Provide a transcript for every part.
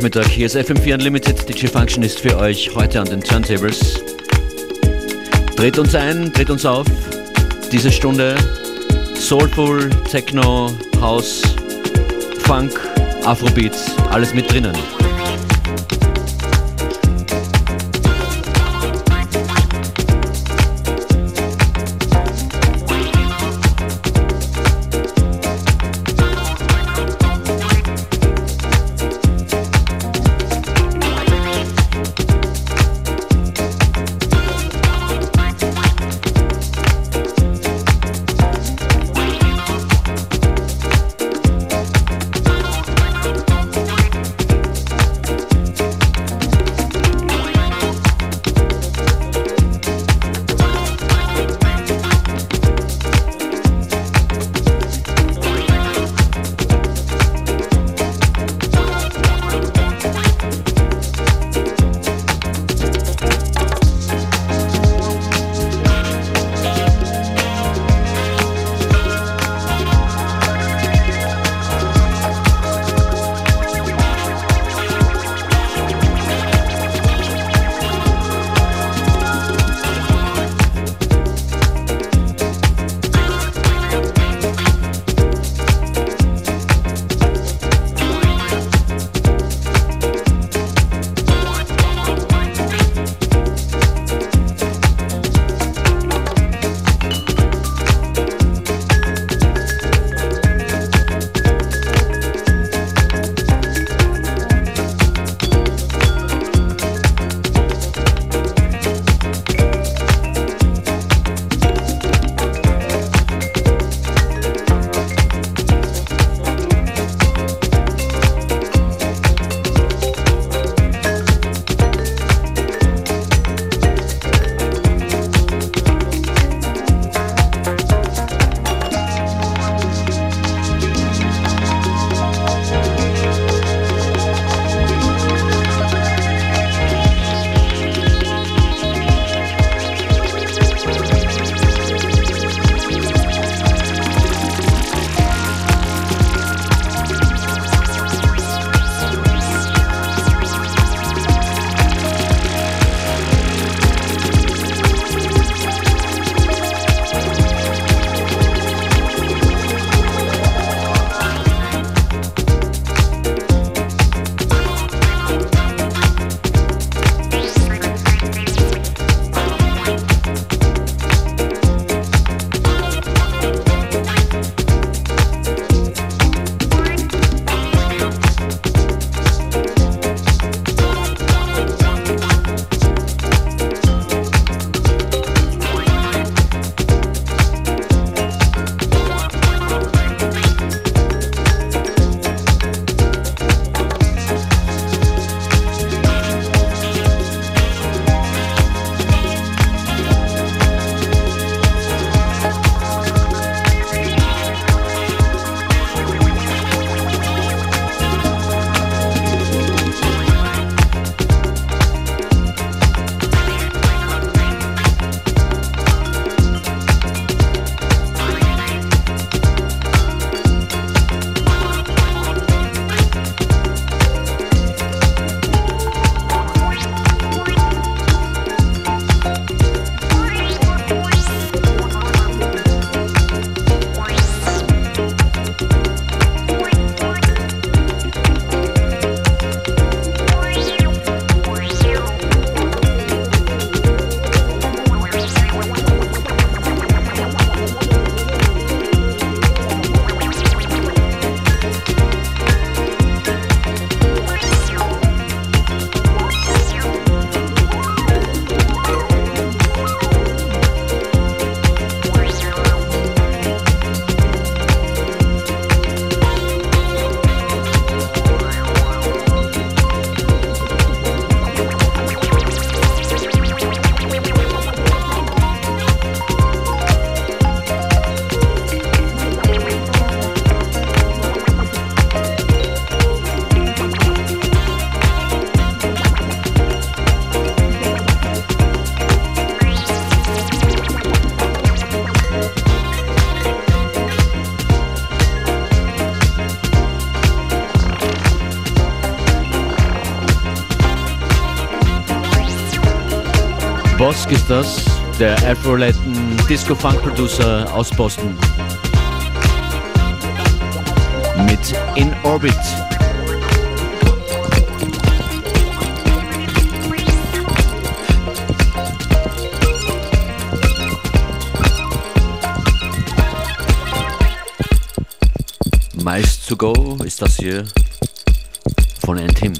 Nachmittag, hier ist FM4 Unlimited. DJ Function ist für euch heute an den Turntables. Dreht uns ein, dreht uns auf. Diese Stunde Soulful, Techno, House, Funk, Afrobeats, alles mit drinnen. Bosk ist das, der Afro-Latin Disco-Funk-Producer aus Boston. Mit In Orbit. Meist to go ist das hier von Antim.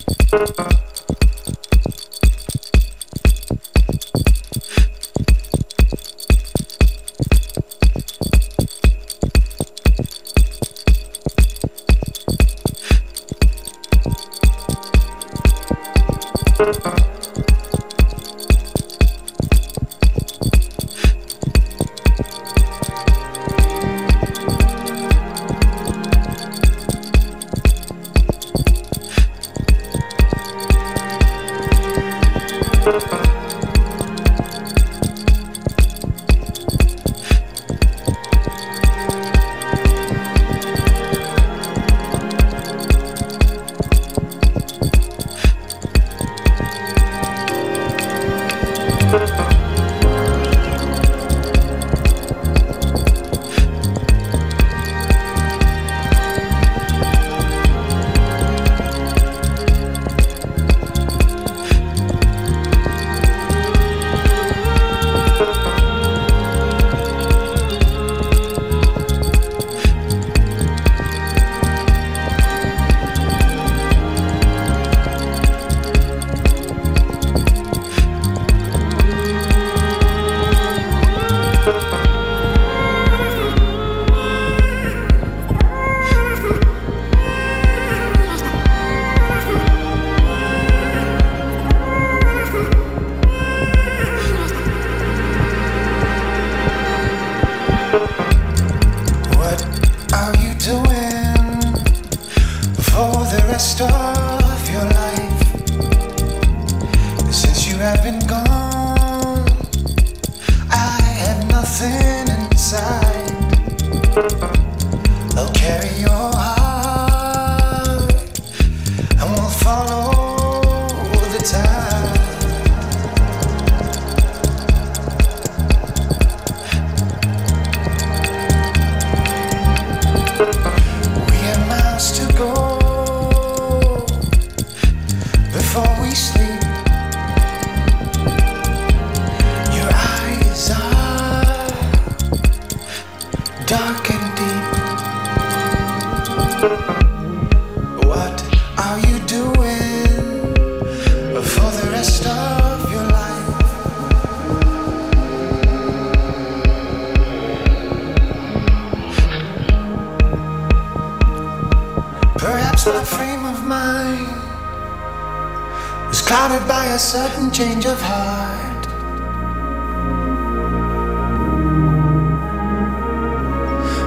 Change of heart.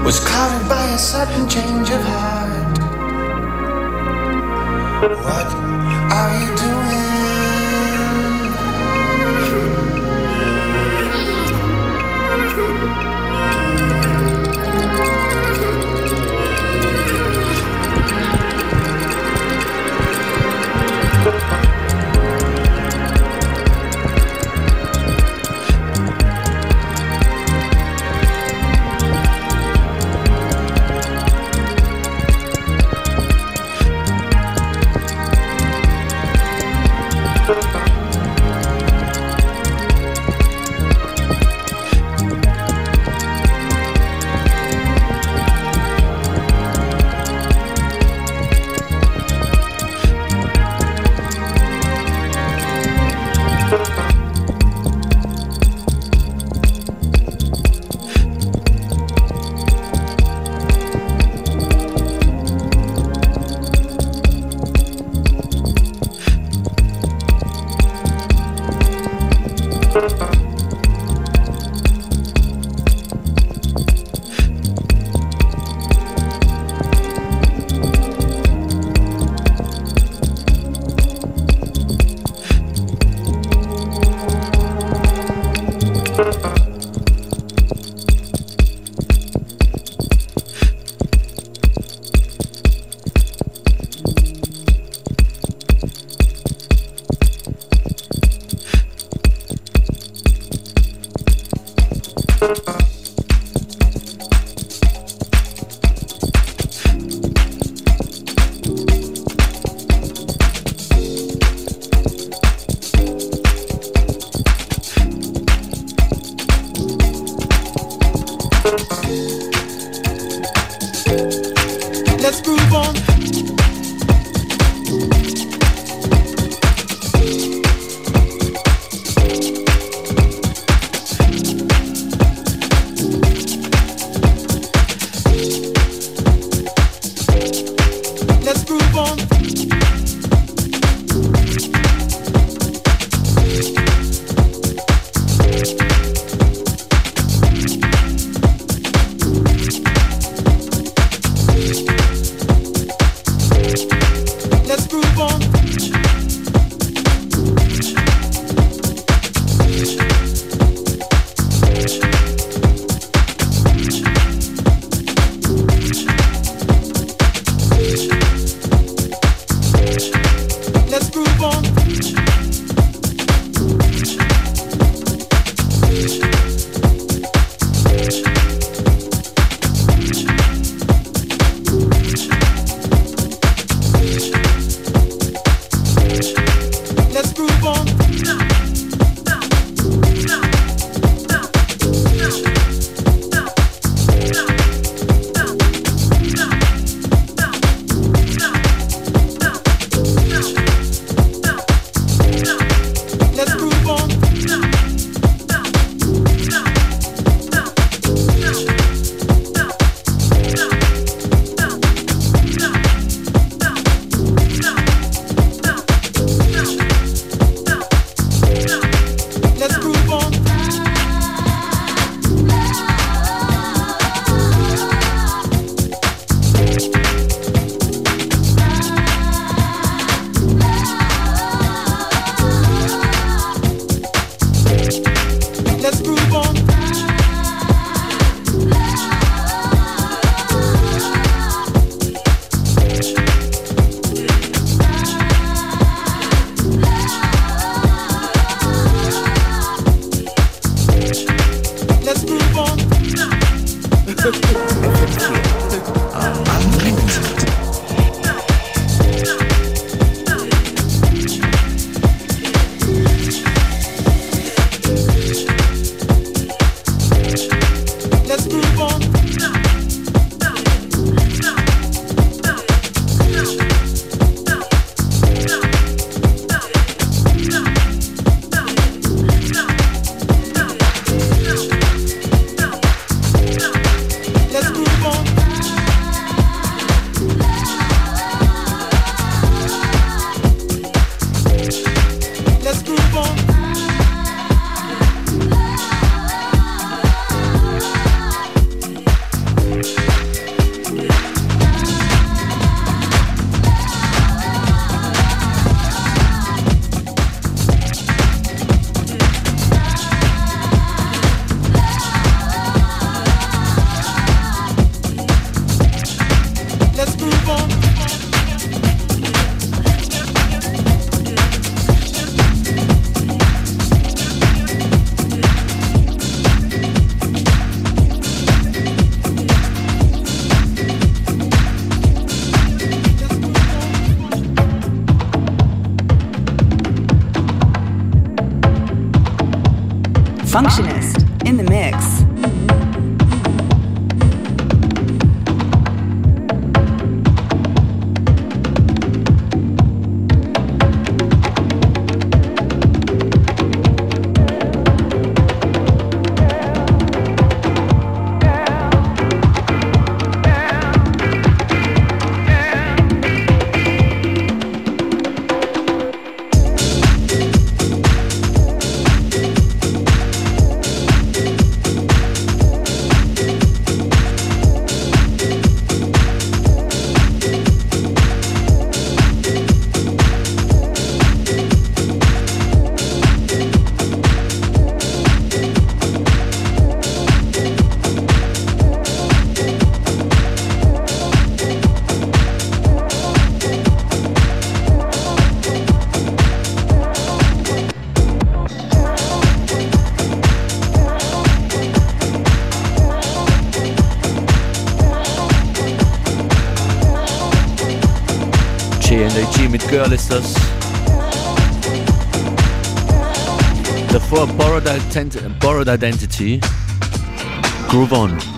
Was clouded by a sudden change of heart. What are you doing? Girl ist das. Davor Borrowed, Ident Borrowed Identity. Groove On.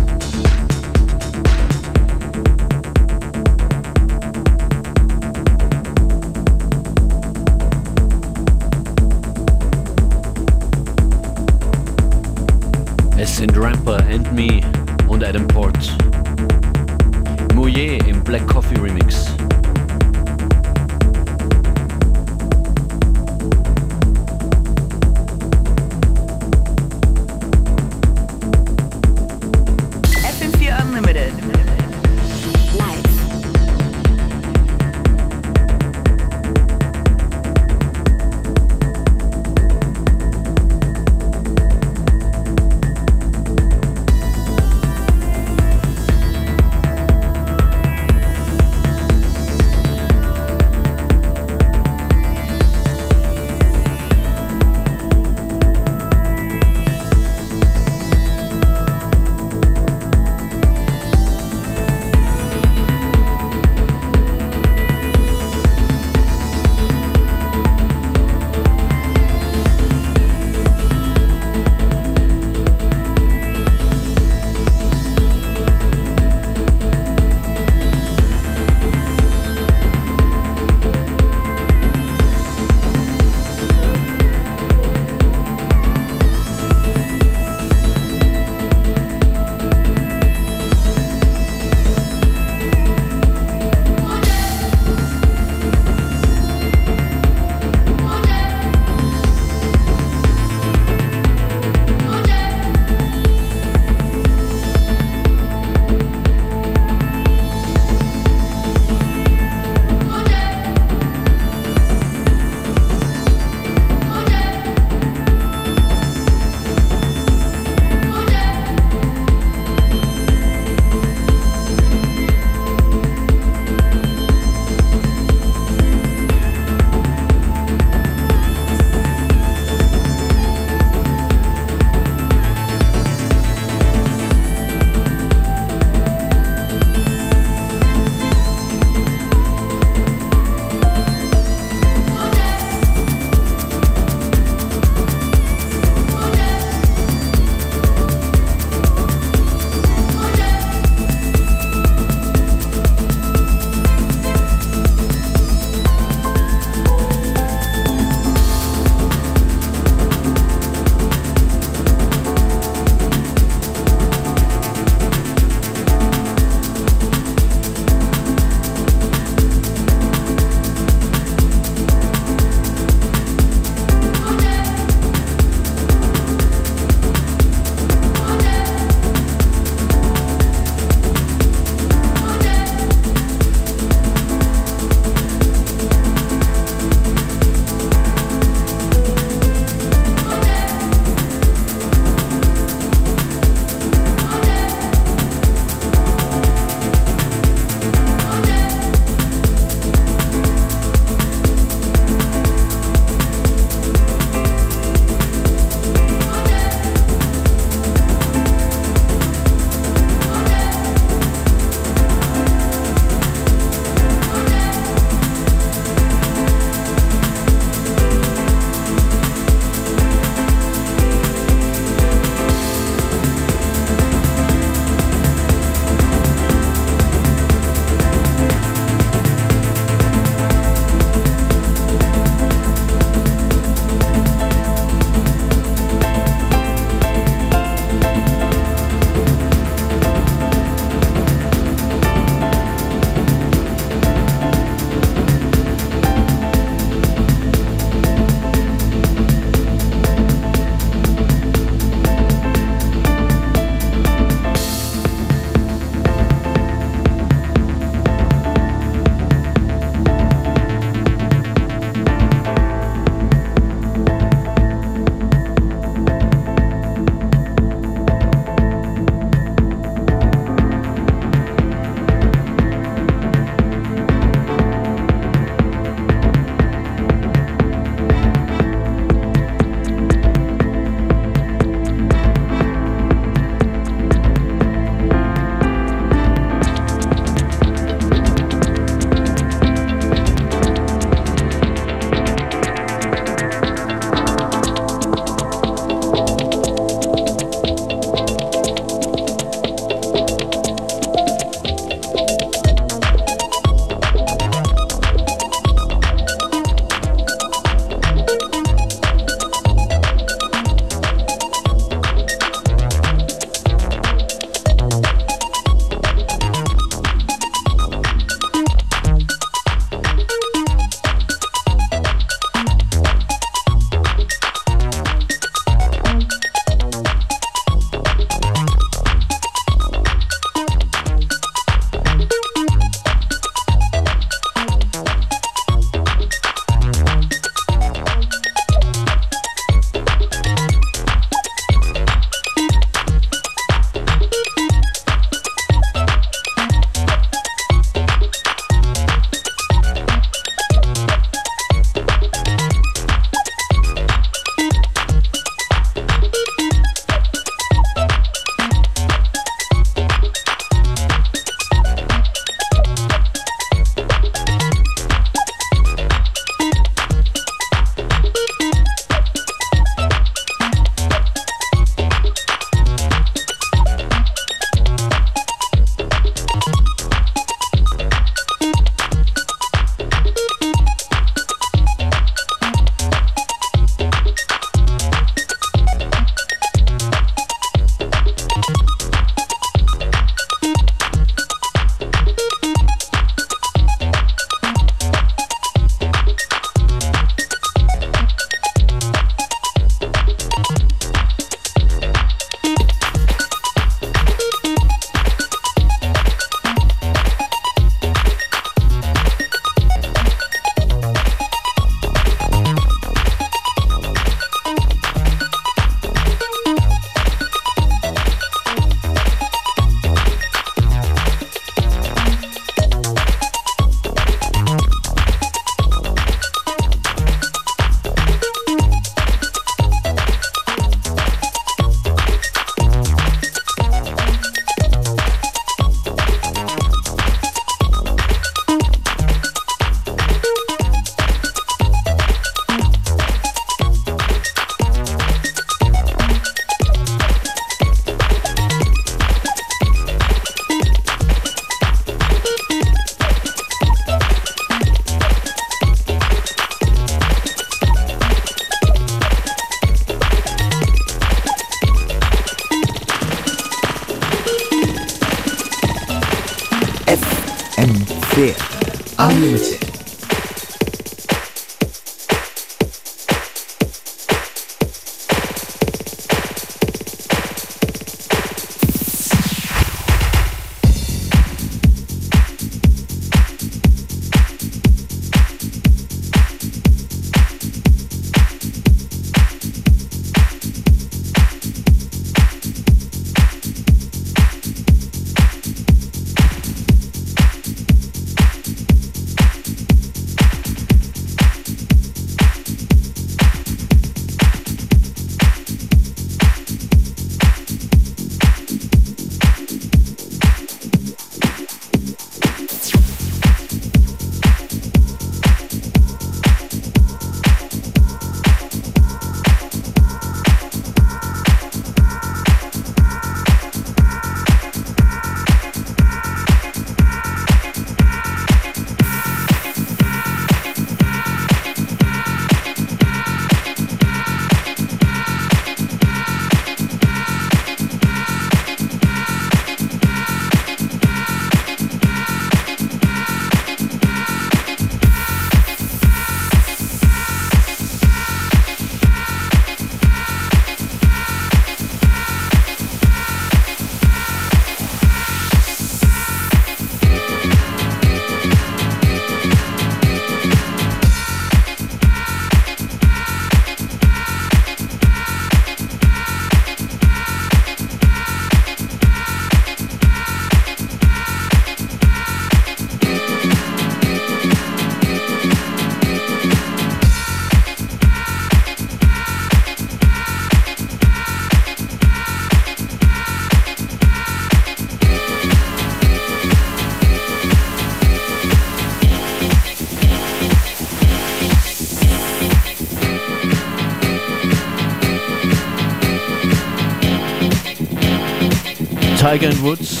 Tiger and Woods,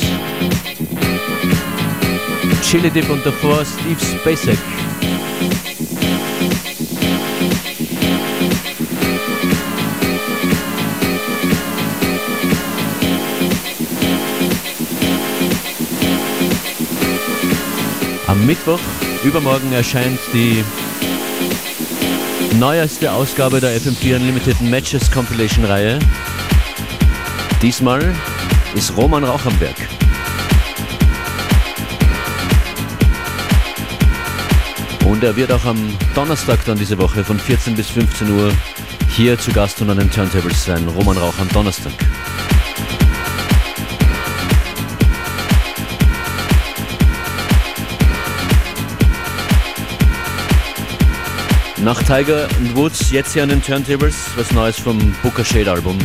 Chili Dip und davor Steve Spacek. Am Mittwoch, übermorgen, erscheint die neueste Ausgabe der FM4 Unlimited Matches Compilation Reihe. Diesmal ist Roman Rauchamberg. Und er wird auch am Donnerstag dann diese Woche von 14 bis 15 Uhr hier zu Gast und an den Turntables sein. Roman Rauch am Donnerstag. Nach Tiger Woods jetzt hier an den Turntables was Neues vom Booker Shade Album.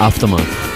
Aftermath.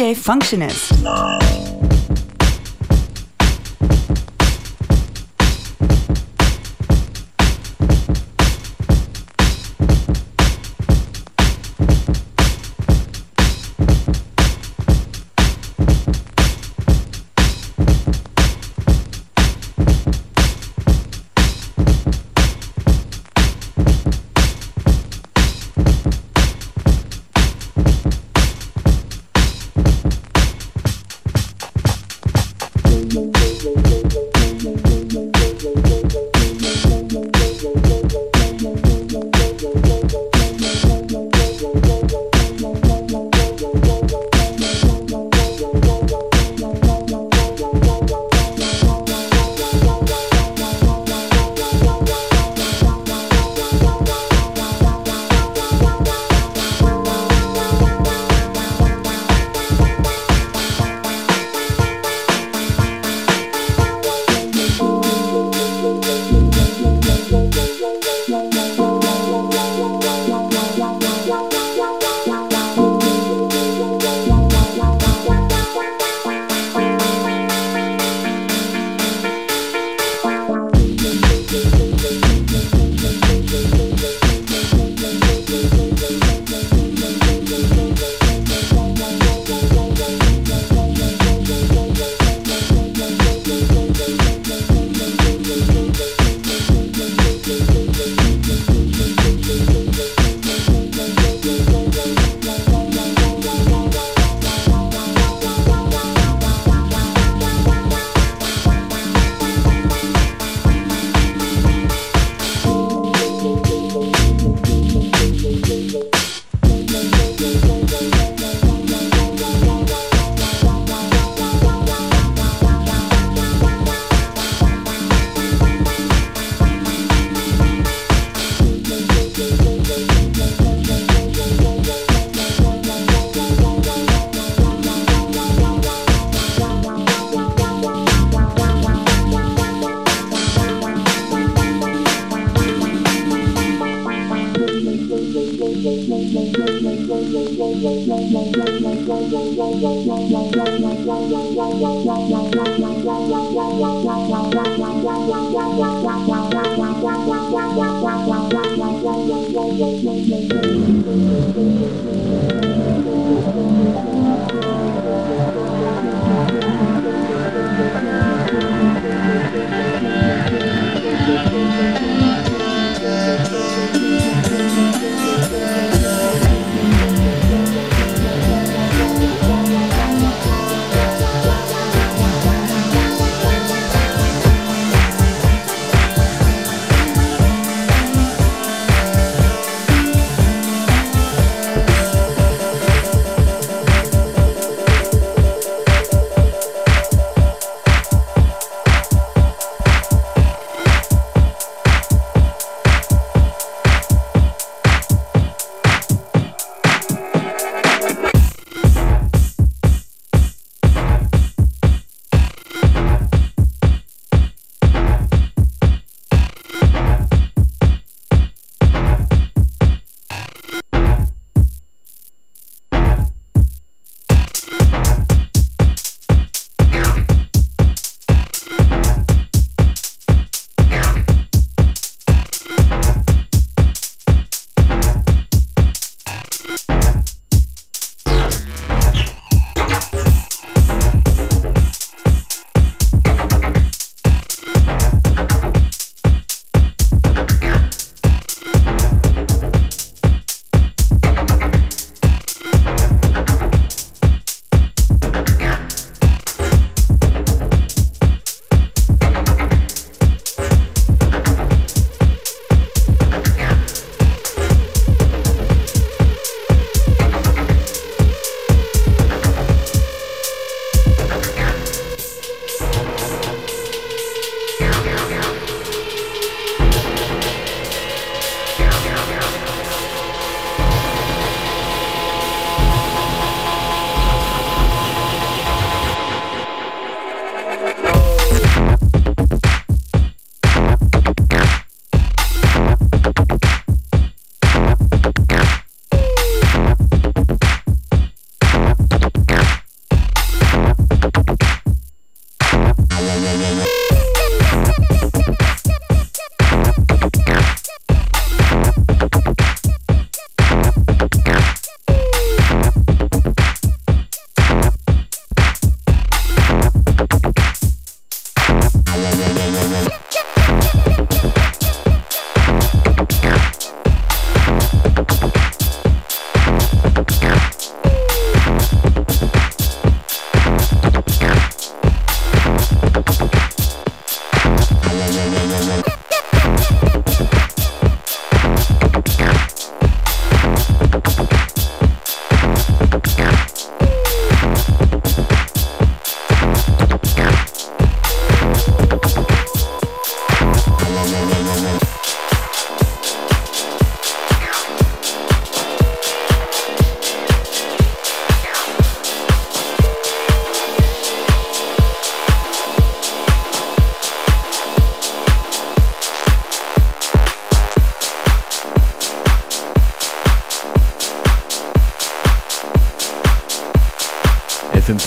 DJ Functionist.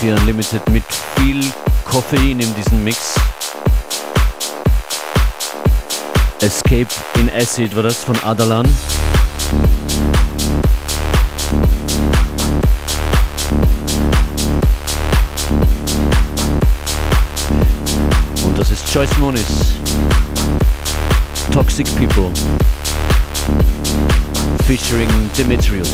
FM4 Unlimited mit viel Koffein in diesem Mix. Escape in Acid war das von Adalan. Und das ist Joyce Moniz. Toxic People. Featuring Demetrius.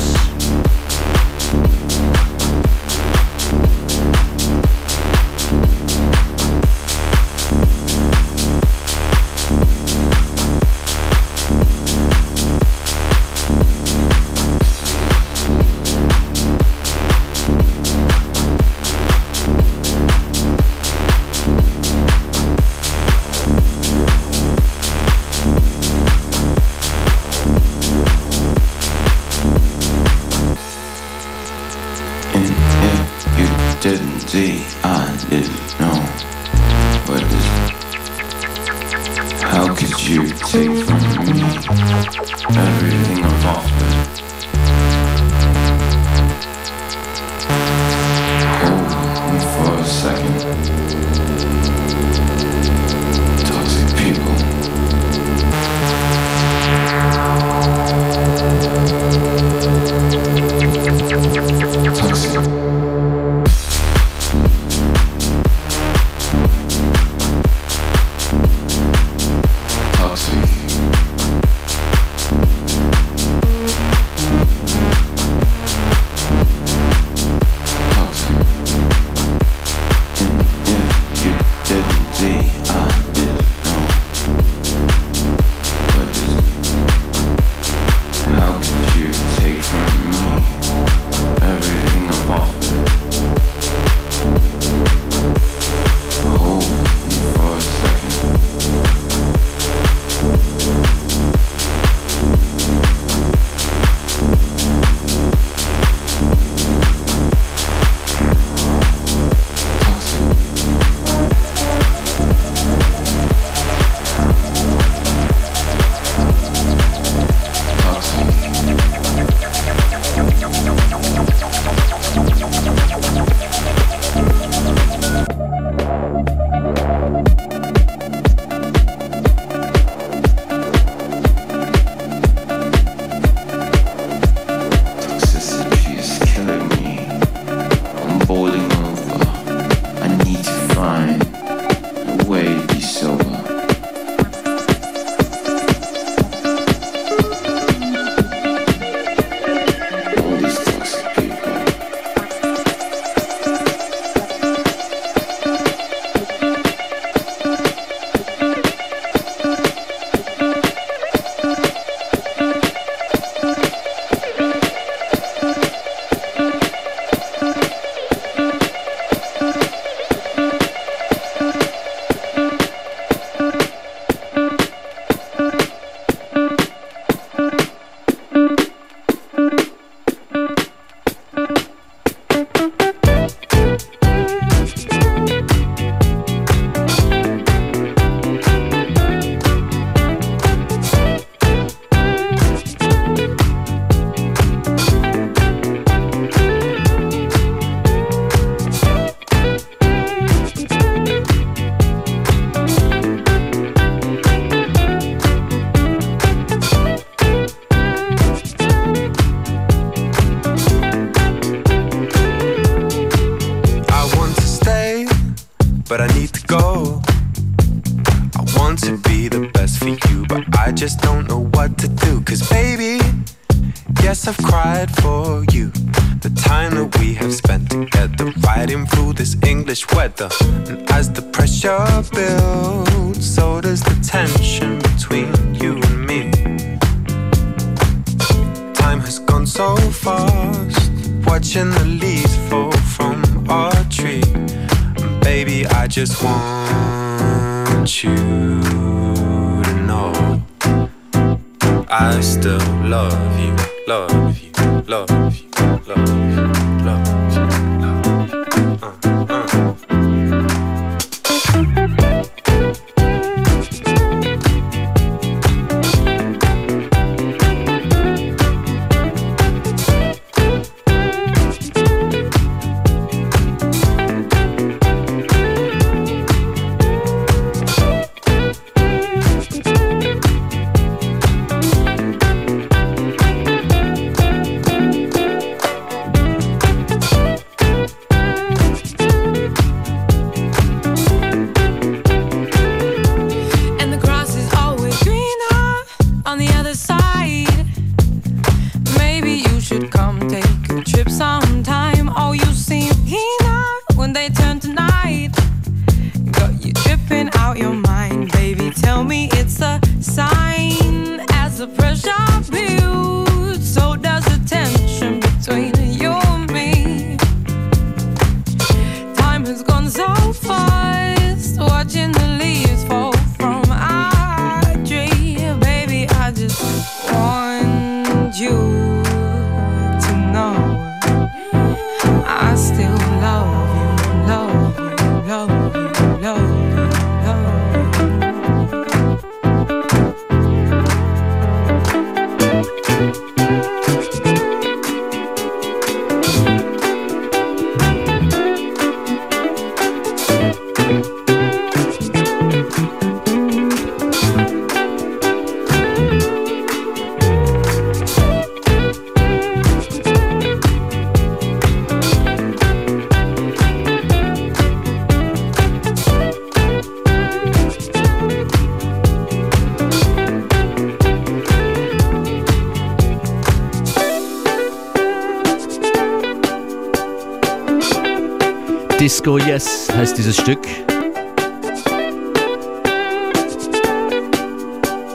Disco Yes heißt dieses Stück.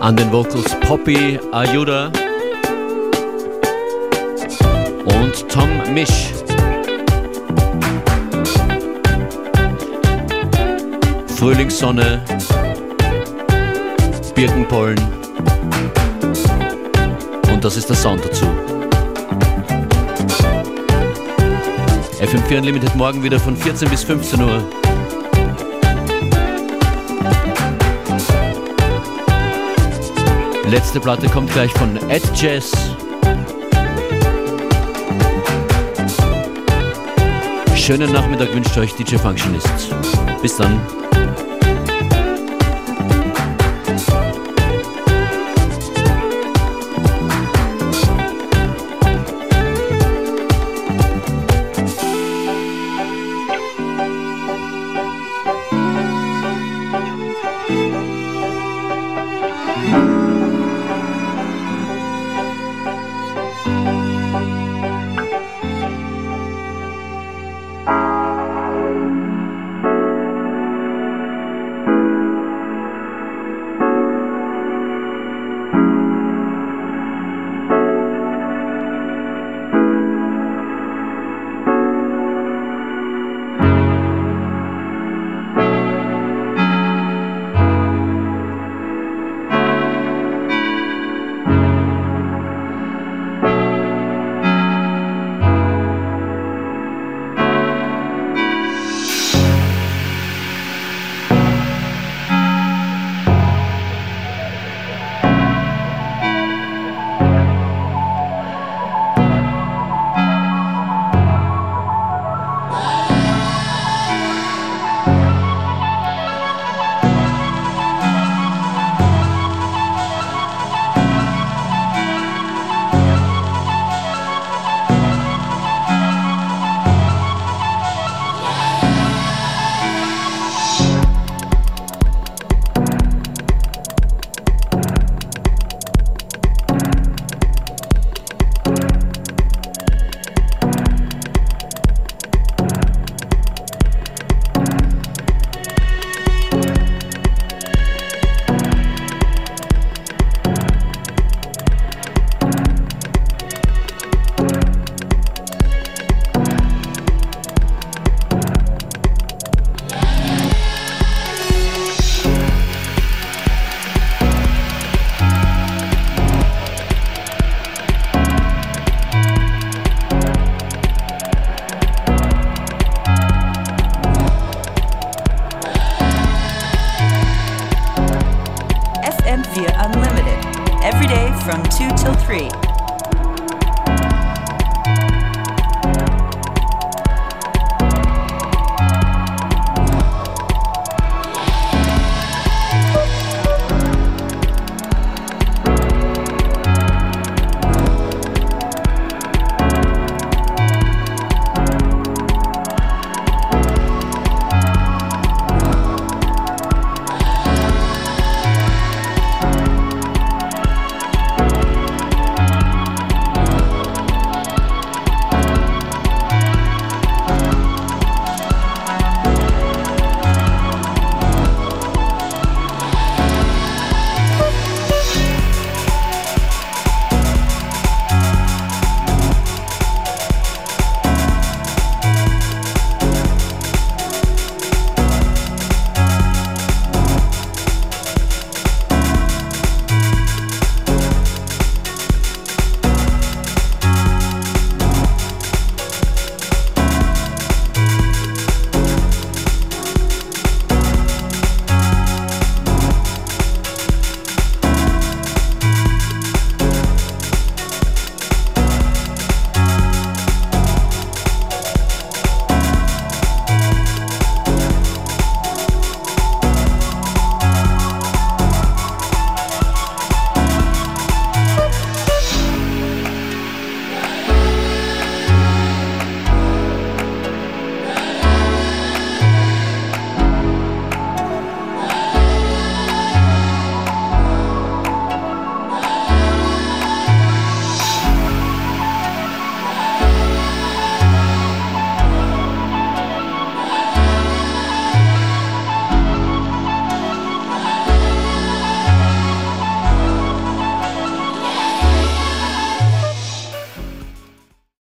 An den Vocals Poppy Ayuda und Tom Misch. Frühlingssonne, Birkenpollen und das ist der Sound dazu. FM4 Unlimited morgen wieder von 14 bis 15 Uhr. Letzte Platte kommt gleich von Ed Jazz. Schönen Nachmittag wünscht euch DJ Functionist. Bis dann.